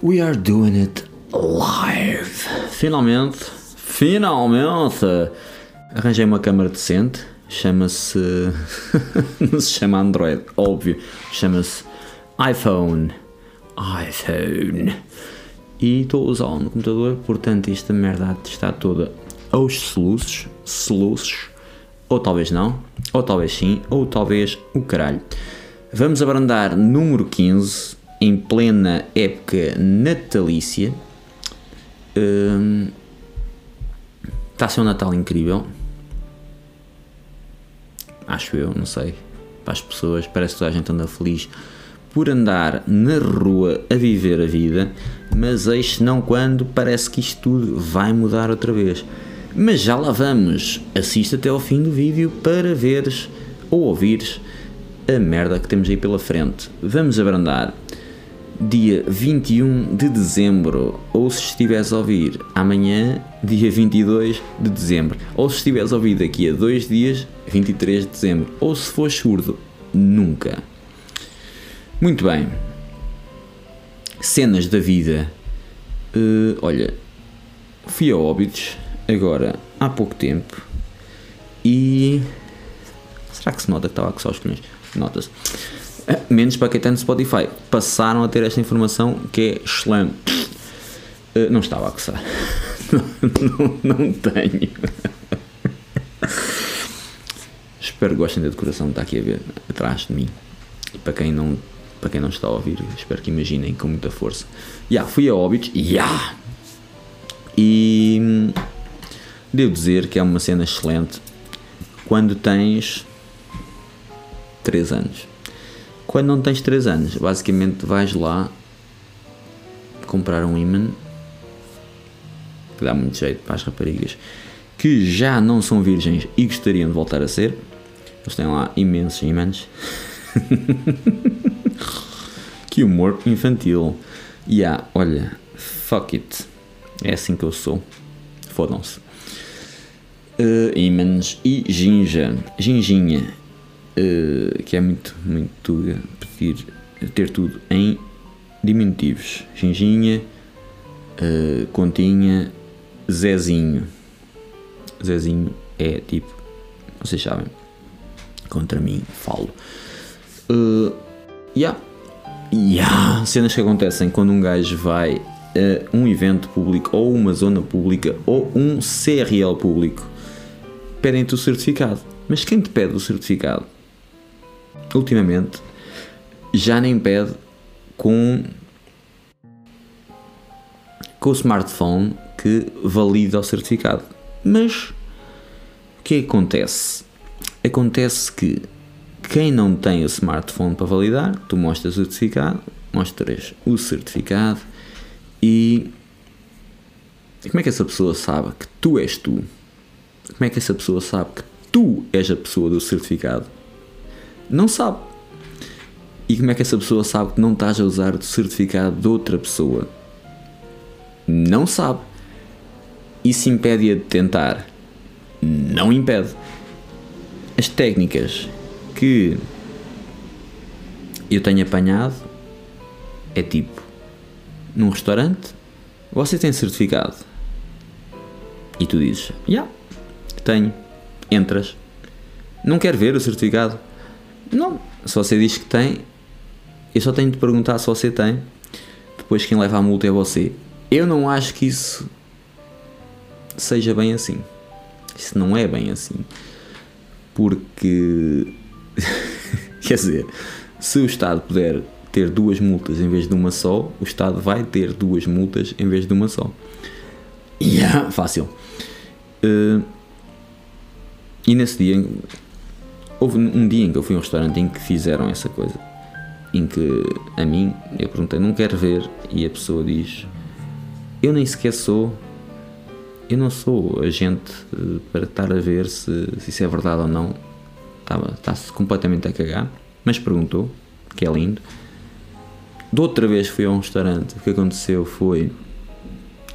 We are doing it live. Finalmente, finalmente, arranjei uma câmera decente. Chama-se. não se chama Android, óbvio. Chama-se iPhone. iPhone. E estou a usá-lo no computador, portanto, esta merda está toda aos soluços. Soluços. Ou talvez não, ou talvez sim, ou talvez o caralho. Vamos abrandar número 15 em plena época natalícia. Hum, está a ser um Natal incrível. Acho eu, não sei. Para as pessoas, parece que toda a gente anda feliz por andar na rua a viver a vida, mas eis não quando parece que isto tudo vai mudar outra vez. Mas já lá vamos. Assista até ao fim do vídeo para veres ou ouvires a merda que temos aí pela frente. Vamos abrandar dia 21 de dezembro, ou se estiveres a ouvir amanhã, dia 22 de dezembro, ou se estiveres a ouvir daqui a dois dias, 23 de dezembro, ou se for surdo, nunca. Muito bem. Cenas da vida. Uh, olha, fui a Óbidos agora há pouco tempo e. Será que se nota que estava com só os colhões? Nota-se. Uh, menos para quem está no Spotify. Passaram a ter esta informação que é excelente. Uh, não estava a coçar. não, não, não tenho. Espero que gostem da decoração que está aqui a ver atrás de mim. E para quem não para quem não está a ouvir, espero que imaginem com muita força. Já, yeah, fui a Óbitos, yeah. e devo dizer que é uma cena excelente quando tens 3 anos. Quando não tens 3 anos, basicamente vais lá comprar um imã que dá muito jeito para as raparigas que já não são virgens e gostariam de voltar a ser. Eles têm lá imensos imãs. que humor infantil. E yeah, olha, fuck it. É assim que eu sou. Fodam-se. Uh, imãs e ginja. Ginginha. Uh, que é muito, muito pedir, ter tudo em diminutivos. Ginginha, uh, continha, Zezinho. Zezinho é tipo, vocês sabem, contra mim falo. Uh, yeah. Yeah. Cenas que acontecem quando um gajo vai a um evento público ou uma zona pública ou um CRL público. Pedem-te o certificado. Mas quem te pede o certificado? Ultimamente já nem pede com, com o smartphone que valida o certificado. Mas o que acontece? Acontece que quem não tem o smartphone para validar, tu mostras o certificado, mostras o certificado e como é que essa pessoa sabe que tu és tu? Como é que essa pessoa sabe que tu és a pessoa do certificado? Não sabe. E como é que essa pessoa sabe que não estás a usar o certificado de outra pessoa? Não sabe. Isso impede-a de tentar? Não impede. As técnicas que eu tenho apanhado é tipo num restaurante você tem certificado e tu dizes já yeah, tenho entras não quer ver o certificado não. Se você diz que tem eu só tenho de perguntar se você tem. Depois quem leva a multa é você. Eu não acho que isso seja bem assim. Isso não é bem assim. Porque quer dizer se o Estado puder ter duas multas em vez de uma só, o Estado vai ter duas multas em vez de uma só. Yeah, fácil. Uh, e nesse dia, houve um dia em que eu fui a um restaurante em que fizeram essa coisa. Em que a mim, eu perguntei, não quero ver, e a pessoa diz: Eu nem sequer sou, eu não sou agente uh, para estar a ver se, se isso é verdade ou não. Está-se completamente a cagar, mas perguntou, que é lindo. De outra vez fui a um restaurante, o que aconteceu foi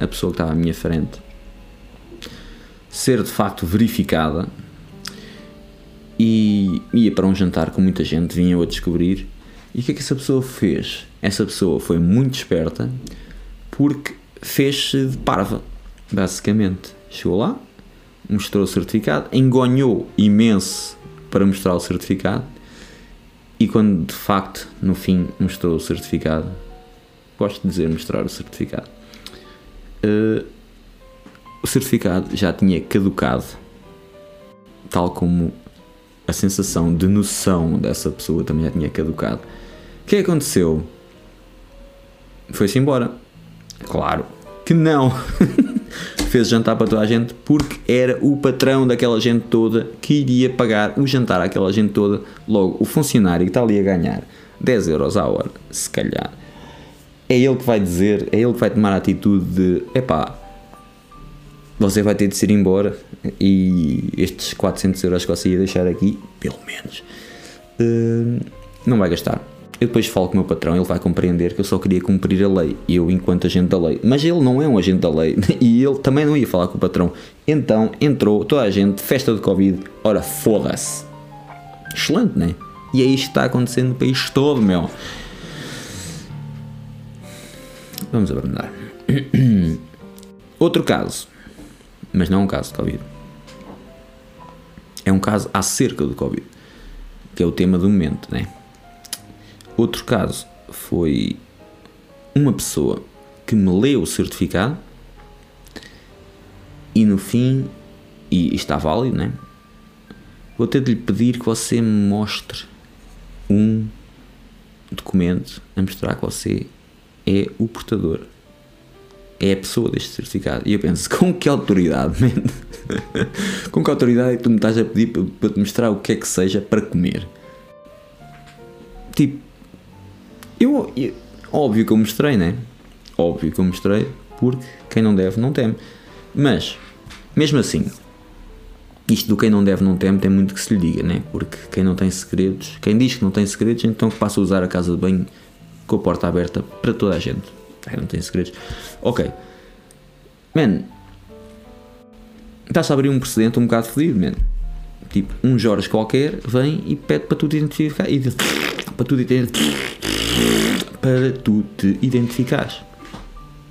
a pessoa que estava à minha frente ser de facto verificada ia para um jantar com muita gente, vinha a descobrir. E o que é que essa pessoa fez? Essa pessoa foi muito esperta, porque fez-se de parva, basicamente. Chegou lá, mostrou o certificado, engonhou imenso para mostrar o certificado e quando de facto no fim mostrou o certificado, gosto de dizer mostrar o certificado, uh, o certificado já tinha caducado, tal como a sensação de noção dessa pessoa também já tinha caducado. O que aconteceu? Foi-se embora. Claro que não. Fez jantar para toda a gente porque era o patrão daquela gente toda que iria pagar o jantar àquela gente toda. Logo, o funcionário que está ali a ganhar 10 euros à hora, se calhar, é ele que vai dizer, é ele que vai tomar a atitude de epá, você vai ter de se ir embora e estes 400 euros que você ia deixar aqui, pelo menos, uh, não vai gastar. Eu depois falo com o meu patrão, ele vai compreender que eu só queria cumprir a lei, eu enquanto agente da lei. Mas ele não é um agente da lei e ele também não ia falar com o patrão. Então entrou toda a gente, festa de Covid, ora foda-se. Excelente, né? E é isto que está acontecendo no país todo, meu. Vamos abrandar. Outro caso, mas não é um caso de Covid. É um caso acerca do Covid, que é o tema do momento, né? Outro caso foi uma pessoa que me leu o certificado e no fim, e, está válido, né? Vou ter de lhe pedir que você me mostre um documento a mostrar que você é o portador. É a pessoa deste certificado. E eu penso, com que autoridade, man? com que autoridade é que tu me estás a pedir para, te mostrar o que é que seja para comer? Tipo, eu, eu, óbvio que eu mostrei, né? Óbvio que eu mostrei, porque quem não deve não teme. Mas, mesmo assim, isto do quem não deve não teme tem muito que se lhe diga, né? Porque quem não tem segredos, quem diz que não tem segredos, então passa a usar a casa de banho com a porta aberta para toda a gente. Quem não tem segredos. Ok. Man, está-se a abrir um precedente um bocado fodido, man. Tipo, um Jorge qualquer vem e pede para tu te identificar. E, para tu te para tu te identificares.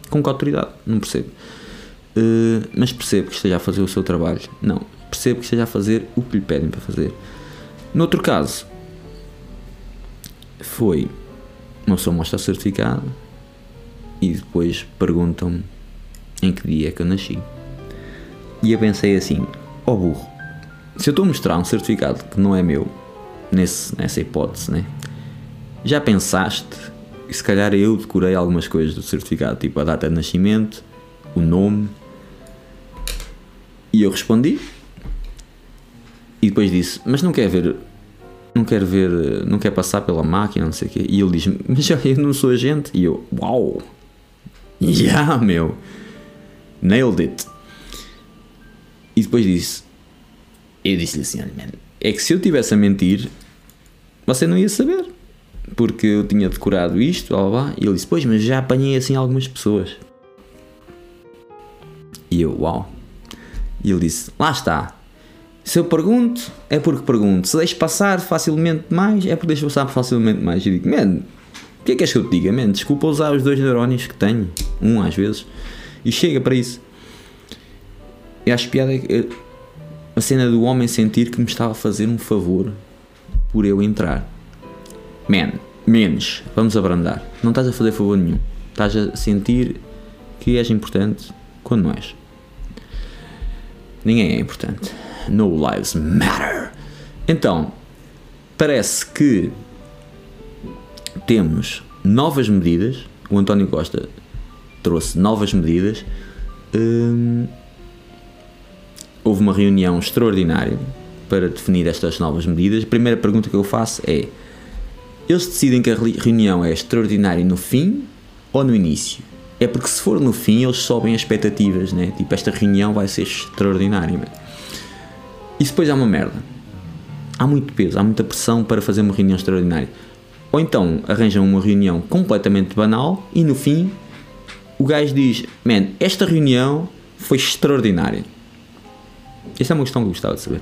Com que autoridade? Não percebo. Uh, mas percebo que esteja a fazer o seu trabalho. Não. Percebo que esteja a fazer o que lhe pedem para fazer. Noutro caso, foi uma pessoa mostra certificado e depois perguntam-me em que dia é que eu nasci. E eu pensei assim: ó oh burro, se eu estou a mostrar um certificado que não é meu, nesse, nessa hipótese, né? Já pensaste? Se calhar eu decorei algumas coisas do certificado, tipo a data de nascimento, o nome. E eu respondi. E depois disse: Mas não quer ver. Não quer ver. Não quer passar pela máquina, não sei o quê. E ele diz: Mas eu não sou agente. E eu: Uau! Yeah, meu! Nailed it! E depois disse: Eu disse-lhe assim: Olha, man, é que se eu tivesse a mentir, você não ia saber porque eu tinha decorado isto, blá, blá, e ele disse, pois, mas já apanhei assim algumas pessoas. E eu, uau. E ele disse, lá está. Se eu pergunto, é porque pergunto. Se deixo passar facilmente mais, é porque deixo passar facilmente mais. E digo, man, o que é que és que eu te diga, man? Desculpa usar os dois neurónios que tenho, um às vezes, e chega para isso. E acho piada é a cena do homem sentir que me estava a fazer um favor por eu entrar. Man, menos, vamos abrandar. Não estás a fazer favor nenhum. Estás a sentir que és importante quando não és. Ninguém é importante. No lives matter. Então, parece que temos novas medidas. O António Costa trouxe novas medidas. Hum, houve uma reunião extraordinária para definir estas novas medidas. A primeira pergunta que eu faço é: eles decidem que a reunião é extraordinária no fim ou no início. É porque se for no fim eles sobem as expectativas, né? Tipo, esta reunião vai ser extraordinária. E depois há uma merda. Há muito peso, há muita pressão para fazer uma reunião extraordinária. Ou então arranjam uma reunião completamente banal e no fim o gajo diz: Man, esta reunião foi extraordinária. Esta é uma questão que eu gostava de saber.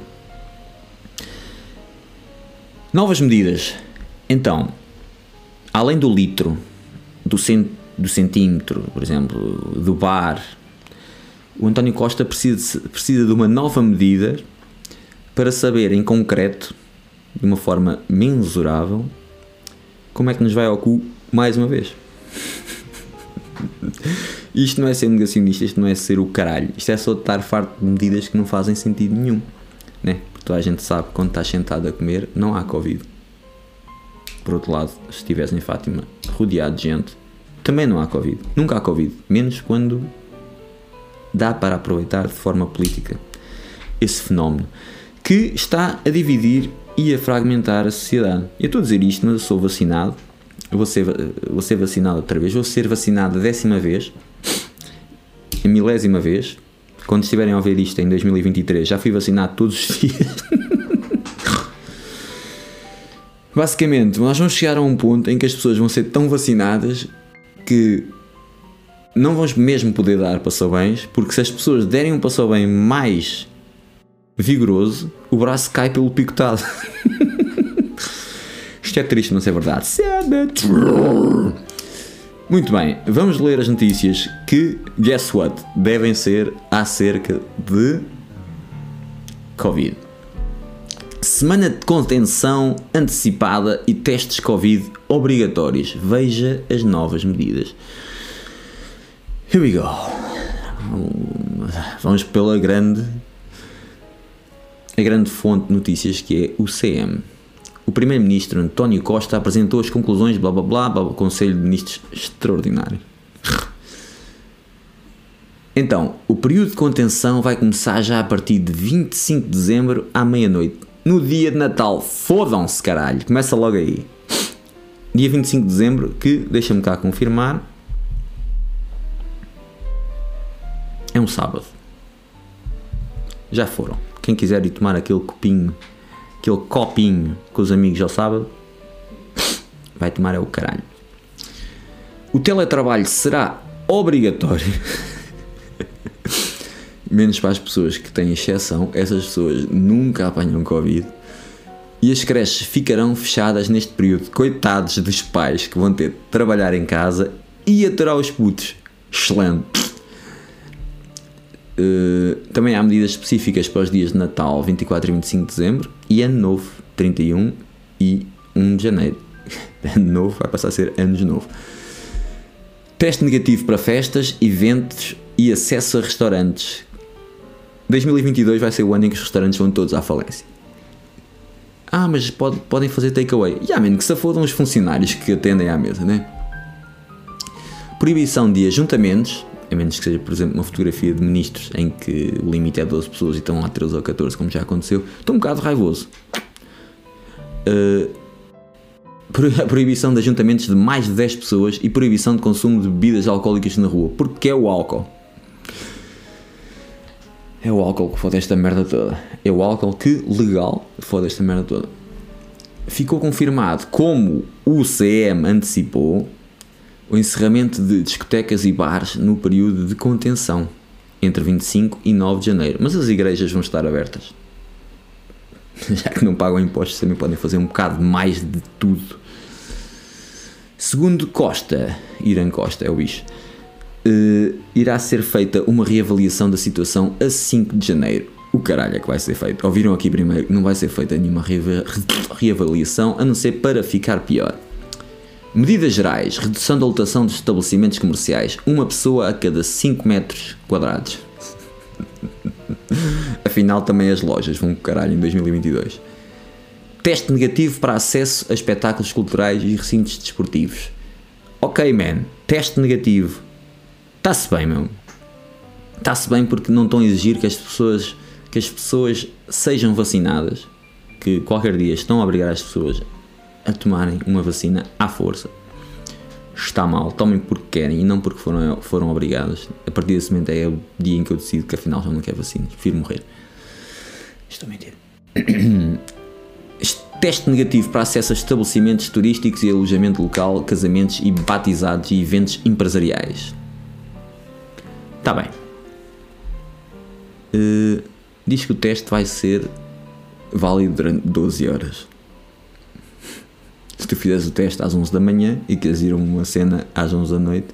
Novas medidas. Então, além do litro, do cent, do centímetro, por exemplo, do bar. O António Costa precisa, precisa de uma nova medida para saber em concreto, de uma forma mensurável, como é que nos vai ao cu mais uma vez. isto não é ser negacionista, isto não é ser o caralho, isto é só estar farto de medidas que não fazem sentido nenhum, né? Porque toda a gente sabe que quando estás sentado a comer não há Covid. Por outro lado, se estivesse em Fátima rodeado de gente, também não há Covid. Nunca há Covid, menos quando dá para aproveitar de forma política esse fenómeno que está a dividir e a fragmentar a sociedade. Eu estou a dizer isto, mas eu sou vacinado, vou ser, vou ser vacinado outra vez, vou ser vacinado a décima vez, a milésima vez. Quando estiverem a ouvir isto em 2023, já fui vacinado todos os dias. Basicamente, nós vamos chegar a um ponto em que as pessoas vão ser tão vacinadas que não vamos mesmo poder dar passou-bens, porque se as pessoas derem um passou-bem mais vigoroso, o braço cai pelo picotado. Isto é triste, não é verdade. Muito bem, vamos ler as notícias que, guess what, devem ser acerca de Covid. Semana de contenção antecipada e testes Covid obrigatórios. Veja as novas medidas. Here we go. Vamos pela grande a grande fonte de notícias que é o CM. O primeiro-ministro António Costa apresentou as conclusões blá blá blá, blá Conselho de Ministros extraordinário. Então, o período de contenção vai começar já a partir de 25 de dezembro à meia-noite no dia de Natal. Fodam-se, caralho. Começa logo aí. Dia 25 de dezembro, que, deixa-me cá confirmar, é um sábado. Já foram. Quem quiser ir tomar aquele copinho, aquele copinho com os amigos ao sábado, vai tomar é o caralho. O teletrabalho será obrigatório. menos para as pessoas que têm exceção, essas pessoas nunca apanham Covid. E as creches ficarão fechadas neste período. Coitados dos pais que vão ter de trabalhar em casa e aturar os putos. Excelente. Uh, também há medidas específicas para os dias de Natal, 24 e 25 de dezembro, e Ano Novo, 31 e 1 de janeiro. Ano Novo vai passar a ser Anos Novo. Teste negativo para festas, eventos e acesso a restaurantes. 2022 vai ser o ano em que os restaurantes vão todos à falência. Ah, mas pode, podem fazer takeaway. E yeah, que se fodam os funcionários que atendem à mesa, né? Proibição de ajuntamentos, a menos que seja, por exemplo, uma fotografia de ministros em que o limite é 12 pessoas e estão lá 13 ou 14, como já aconteceu. Estou um bocado raivoso. Uh, proibição de ajuntamentos de mais de 10 pessoas e proibição de consumo de bebidas alcoólicas na rua. Porque é o álcool. É o álcool que foda esta merda toda. É o álcool que, legal, foda esta merda toda. Ficou confirmado como o CM antecipou o encerramento de discotecas e bares no período de contenção, entre 25 e 9 de janeiro. Mas as igrejas vão estar abertas. Já que não pagam impostos, também podem fazer um bocado mais de tudo. Segundo Costa, Irã Costa é o bicho uh, irá ser feita uma reavaliação da situação a 5 de janeiro. O caralho é que vai ser feito. Ouviram aqui primeiro, não vai ser feita nenhuma reavaliação, a não ser para ficar pior. Medidas gerais: redução da lotação dos estabelecimentos comerciais, uma pessoa a cada 5 metros quadrados. Afinal, também as lojas vão caralho em 2022. Teste negativo para acesso a espetáculos culturais e recintos desportivos. Ok, man, teste negativo. Está-se bem, meu. Está-se bem porque não estão a exigir que as pessoas que as pessoas sejam vacinadas, que qualquer dia estão a obrigar as pessoas a tomarem uma vacina à força. Está mal, tomem porque querem e não porque foram, foram obrigadas. A partir desse momento é o dia em que eu decido que afinal já não quero vacinas, prefiro morrer. Estou a mentir. Teste negativo para acesso a estabelecimentos turísticos e alojamento local, casamentos e batizados e eventos empresariais. Está bem. Uh, diz que o teste vai ser válido durante 12 horas. Se tu fizeres o teste às 11 da manhã e queres ir a uma cena às 11 da noite,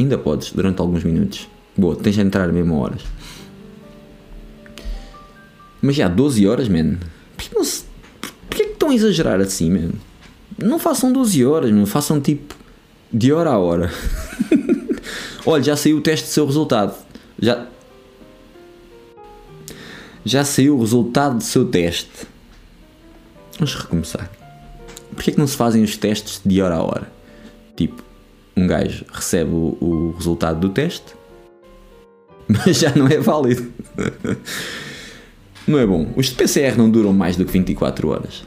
Ainda podes, durante alguns minutos. Boa, tens de entrar mesmo a horas. Mas já, 12 horas, man. Porquê, não se, porquê que estão a exagerar assim, man? Não façam 12 horas, man. Façam tipo de hora a hora. Olha, já saiu o teste do seu resultado. Já. Já saiu o resultado do seu teste. Vamos recomeçar. Porquê que não se fazem os testes de hora a hora? Tipo, um gajo recebe o, o resultado do teste, mas já não é válido. não é bom. Os de PCR não duram mais do que 24 horas.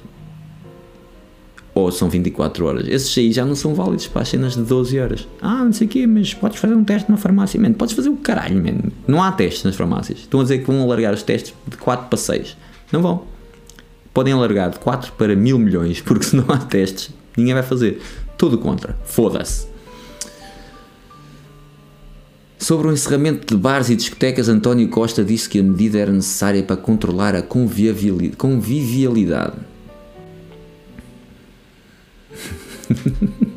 Ou são 24 horas. Esses aí já não são válidos para as cenas de 12 horas. Ah, não sei o quê, mas podes fazer um teste na farmácia. Man, podes fazer o caralho, man. Não há testes nas farmácias. Estão a dizer que vão alargar os testes de 4 para 6. Não vão. Podem alargar de 4 para mil milhões, porque se não há testes, ninguém vai fazer. Tudo contra. Foda-se. Sobre o encerramento de bares e discotecas, António Costa disse que a medida era necessária para controlar a convivialidade.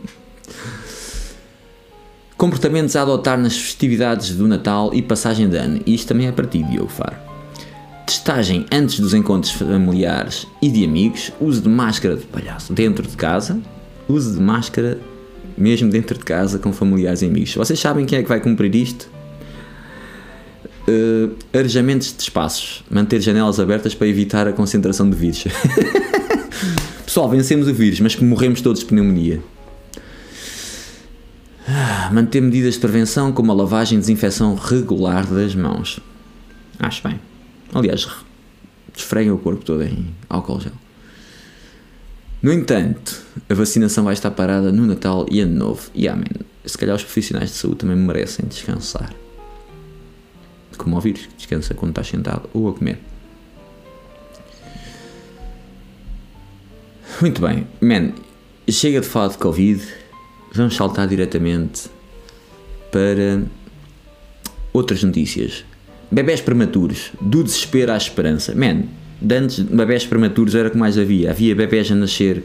Comportamentos a adotar nas festividades do Natal e passagem de ano. Isto também é para ti, Diogo Faro. Testagem antes dos encontros familiares e de amigos. Uso de máscara de palhaço dentro de casa. Uso de máscara mesmo dentro de casa com familiares e amigos. Vocês sabem quem é que vai cumprir isto? Uh, arejamentos de espaços. Manter janelas abertas para evitar a concentração de vírus. Pessoal, vencemos o vírus, mas morremos todos de pneumonia. Ah, manter medidas de prevenção como a lavagem e desinfecção regular das mãos. Acho bem. Aliás, esfreguem o corpo todo em álcool gel. No entanto, a vacinação vai estar parada no Natal e Ano Novo. E amém. Se calhar os profissionais de saúde também merecem descansar. Como o vírus, descansa quando estás sentado ou a comer. Muito bem, man, chega de falar de Covid, vamos saltar diretamente para outras notícias. Bebés prematuros, do desespero à esperança. Man, de antes bebés prematuros era o que mais havia. Havia bebés a nascer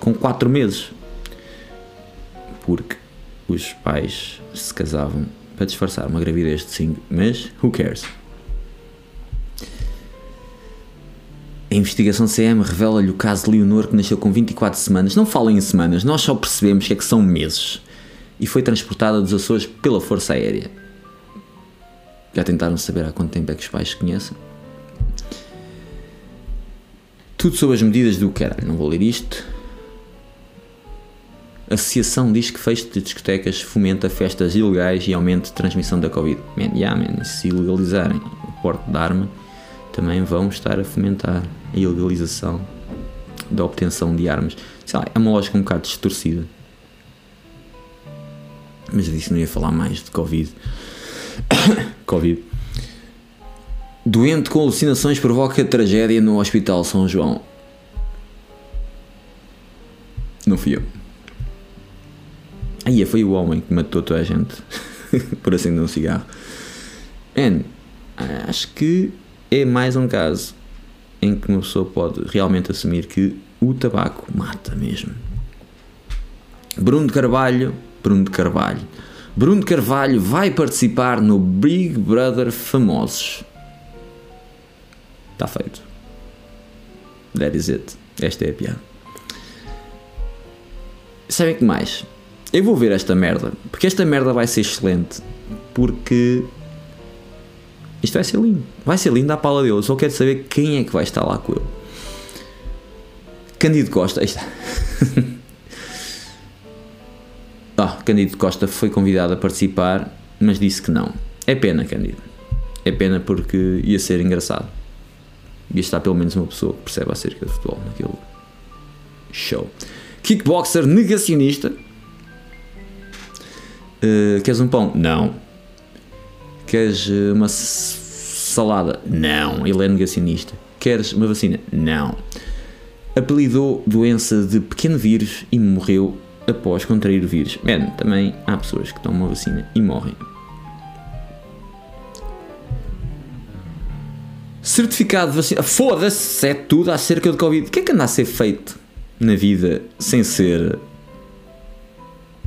com 4 meses. Porque os pais se casavam para disfarçar uma gravidez de 5, mas who cares? A investigação CM revela-lhe o caso de Leonor que nasceu com 24 semanas. Não falem em semanas, nós só percebemos que é que são meses. E foi transportada dos Açores pela Força Aérea. Já tentaram saber há quanto tempo é que os pais se conhecem? Tudo sobre as medidas do caralho, não vou ler isto. A associação diz que fecho de discotecas fomenta festas ilegais e aumento de transmissão da Covid. Man, yeah, man, se ilegalizarem o porte de arma, também vão estar a fomentar a ilegalização da obtenção de armas. Sei lá, é uma lógica um bocado distorcida. Mas eu disse que não ia falar mais de Covid. Covid. Doente com alucinações provoca tragédia no Hospital São João. Não fui eu. Aí foi o homem que matou toda a gente por acender um cigarro. Man, acho que é mais um caso em que uma pessoa pode realmente assumir que o tabaco mata mesmo. Bruno de Carvalho, Bruno de Carvalho. Bruno Carvalho vai participar no Big Brother Famosos. Está feito. That is it. Esta é a piada. Sabem que mais? Eu vou ver esta merda. Porque esta merda vai ser excelente. Porque isto vai ser lindo. Vai ser lindo à pala dele. Eu só quero saber quem é que vai estar lá com ele. Candido Costa. Aí está. ah, Candido Costa foi convidado a participar, mas disse que não. É pena, Candido. É pena porque ia ser engraçado. Ia estar pelo menos uma pessoa que percebe acerca de futebol naquele show. Kickboxer negacionista. Uh, queres um pão? Não. Queres uma salada? Não. Ele é negacionista. Queres uma vacina? Não. Apelidou doença de pequeno vírus e morreu após contrair o vírus. Man, também há pessoas que tomam uma vacina e morrem. Certificado de vacina. Foda-se, é tudo acerca do Covid. O que é que anda a ser feito na vida sem ser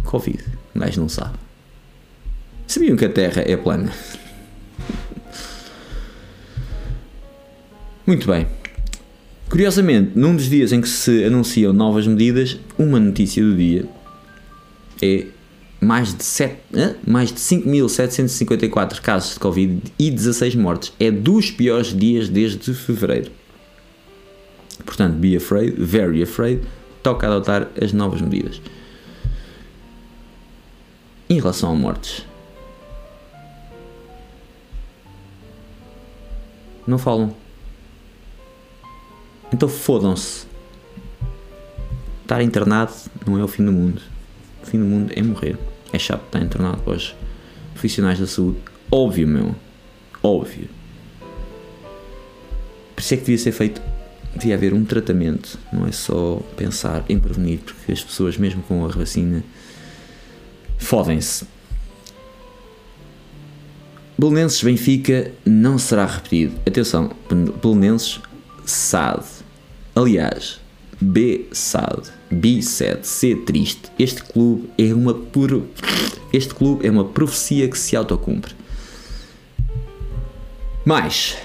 Covid? O gajo não sabe. Sabiam que a Terra é plana? Muito bem. Curiosamente, num dos dias em que se anunciam novas medidas, uma notícia do dia é mais de, 7, mais de 5.754 casos de Covid e 16 mortes. É dos piores dias desde fevereiro. Portanto, be afraid, very afraid, toca adotar as novas medidas. Em relação a mortes, não falam. Então fodam-se. Estar internado não é o fim do mundo. O fim do mundo é morrer. É chato estar internado para os profissionais da saúde. Óbvio, meu. Óbvio. Por isso é que devia ser feito. Devia haver um tratamento. Não é só pensar em prevenir, porque as pessoas, mesmo com a vacina, fodem-se. Belenenses Benfica não será repetido. Atenção, Belenenses SAD. Aliás, B SAD, B sad, C triste. Este clube é uma puro, este clube é uma profecia que se autocumpre. Mais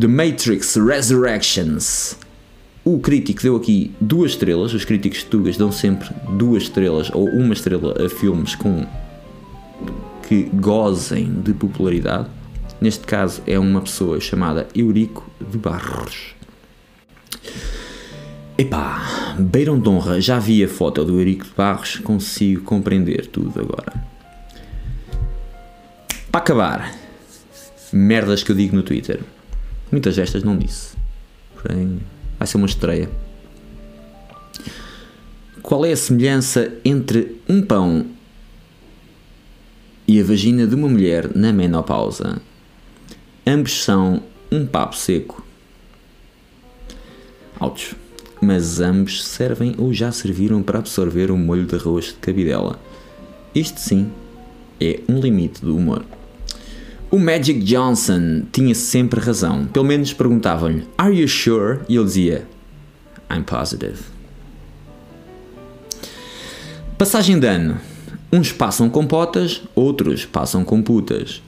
The Matrix Resurrections. O crítico deu aqui duas estrelas. Os críticos tugas dão sempre duas estrelas ou uma estrela a filmes com que gozem de popularidade. Neste caso é uma pessoa chamada Eurico de Barros. Epá, Beirão de Honra, já vi a foto do Eurico de Barros, consigo compreender tudo agora. Para acabar, merdas que eu digo no Twitter. Muitas destas não disse. Porém, vai ser uma estreia. Qual é a semelhança entre um pão e a vagina de uma mulher na menopausa? Ambos são um papo seco. Altos mas ambos servem ou já serviram para absorver o molho de arroz de cabidela. Isto sim é um limite do humor. O Magic Johnson tinha sempre razão. Pelo menos perguntavam-lhe: Are you sure? E ele dizia: I'm positive. Passagem de ano. Uns passam com potas, outros passam com putas.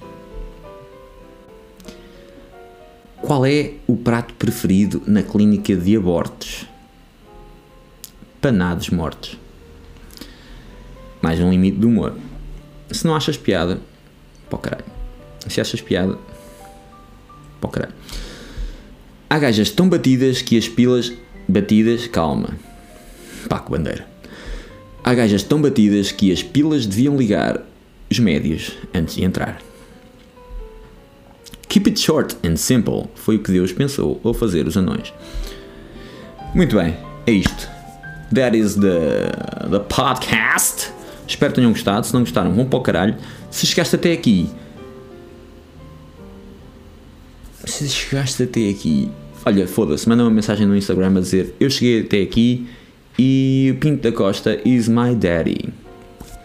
Qual é o prato preferido na clínica de abortos? Panados mortos. Mais um limite do humor. Se não achas piada, pô caralho. Se achas piada, pô caralho. Há gajas tão batidas que as pilas batidas, calma. Paco Bandeira. Há gajas tão batidas que as pilas deviam ligar os médios antes de entrar. Keep it short and simple foi o que Deus pensou ao fazer os anões. Muito bem, é isto. That is the, the podcast. Espero que tenham gostado. Se não gostaram, vão para o caralho. Se chegaste até aqui. Se chegaste até aqui. Olha, foda-se, manda uma mensagem no Instagram a dizer Eu cheguei até aqui e Pinto da Costa is my daddy.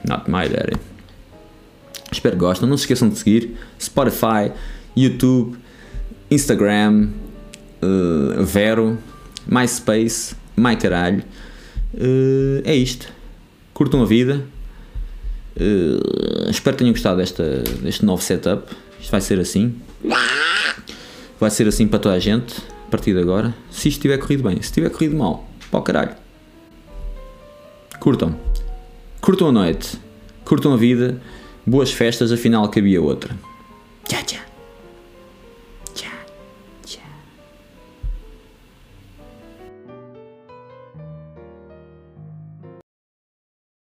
Not my daddy. Espero que gostem. Não se esqueçam de seguir Spotify, YouTube, Instagram, uh, Vero, MySpace, MyCaralho. Uh, é isto. Curtam a vida. Uh, espero que tenham gostado desta, deste novo setup. Isto vai ser assim. Vai ser assim para toda a gente. A partir de agora. Se isto tiver corrido bem. Se tiver corrido mal, pá caralho. Curtam. Curtam a noite. Curtam a vida. Boas festas, afinal cabia outra. Tchau. Tchau.